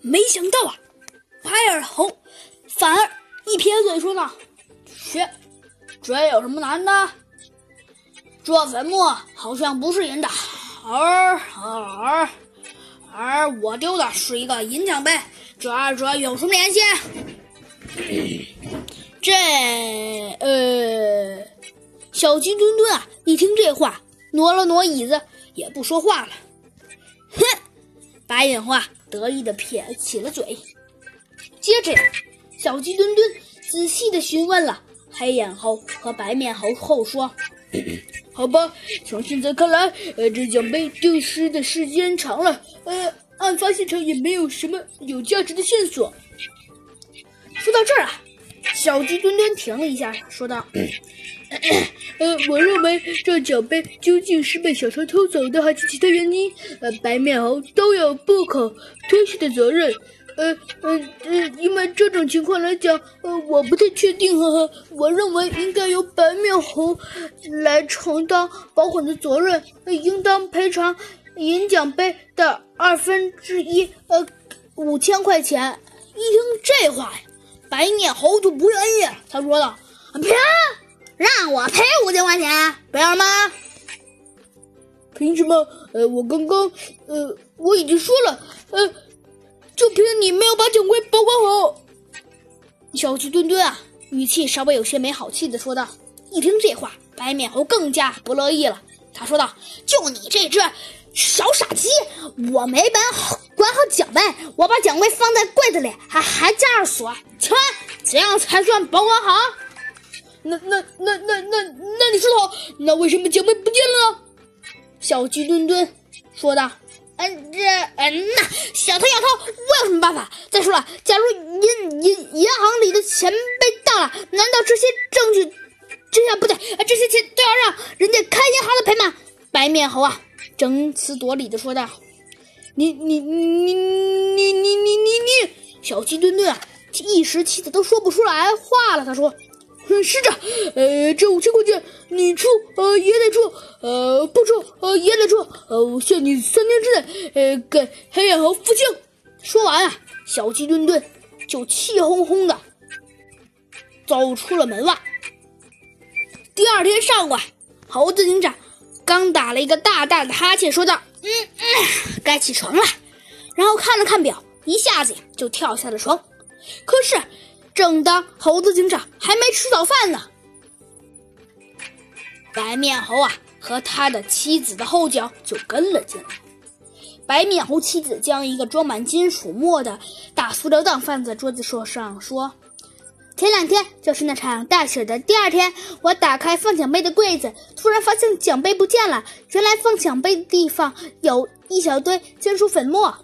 没想到啊，白耳猴反而一撇嘴说道：“切，这有什么难的？这坟墓好像不是银的，而而而我丢的是一个银奖杯，这二者有什么联系？” 这呃，小鸡墩墩啊，一听这话，挪了挪椅子，也不说话了。哼，白眼花得意的撇起了嘴。接着呀，小鸡墩墩仔细的询问了黑眼猴和白面猴后说：“好吧，从现在看来，呃，这奖杯丢失的时间长了，呃，案发现场也没有什么有价值的线索。”说到这儿啊。小鸡墩墩停了一下，说道：“ 呃，我认为这奖杯究竟是被小偷偷走的，还是其他原因？呃，白面猴都有不可推卸的责任。呃，呃，呃，因为这种情况来讲，呃，我不太确定。呵呵，我认为应该由白面猴来承担保管的责任，应当赔偿银奖杯的二分之一，呃，五千块钱。”一听这话呀。白面猴就不愿意，他说道：“凭让我赔五千块钱，不要吗？凭什么？呃，我刚刚，呃，我已经说了，呃，就凭你没有把奖杯保管好。”小鸡墩墩啊，语气稍微有些没好气的说道。一听这话，白面猴更加不乐意了，他说道：“就你这只小傻鸡，我没本管好奖杯，我把奖杯放在柜子里，还还加上锁。”切，这样才算保管好？那那那那那那你说的好，那为什么奖杯不见了呢？小鸡墩墩说道：“嗯，这嗯那小偷小偷，我有什么办法？再说了，假如银银银行里的钱被盗了，难道这些证据这样不对？这些钱都要让人家开银行的赔吗？”白面猴啊，争词夺理的说道：“你你你你你你你你，小鸡墩墩啊！”一时气的都说不出来话了。他说：“是这，呃，这五千块钱你出，呃，也得出，呃，不出，呃，也得出。呃，我限你三天之内，呃，给黑眼猴付清。”说完啊，小鸡墩墩就气哄哄的走出了门外。第二天上午啊，猴子警长刚打了一个大大的哈欠，说道：“嗯嗯，该起床了。”然后看了看表，一下子呀就跳下了床。可是，正当猴子警长还没吃早饭呢，白面猴啊和他的妻子的后脚就跟了进来。白面猴妻子将一个装满金属沫的大塑料袋放在桌子上，说：“前两天就是那场大雪的第二天，我打开放奖杯的柜子，突然发现奖杯不见了。原来放奖杯的地方有一小堆金属粉末。”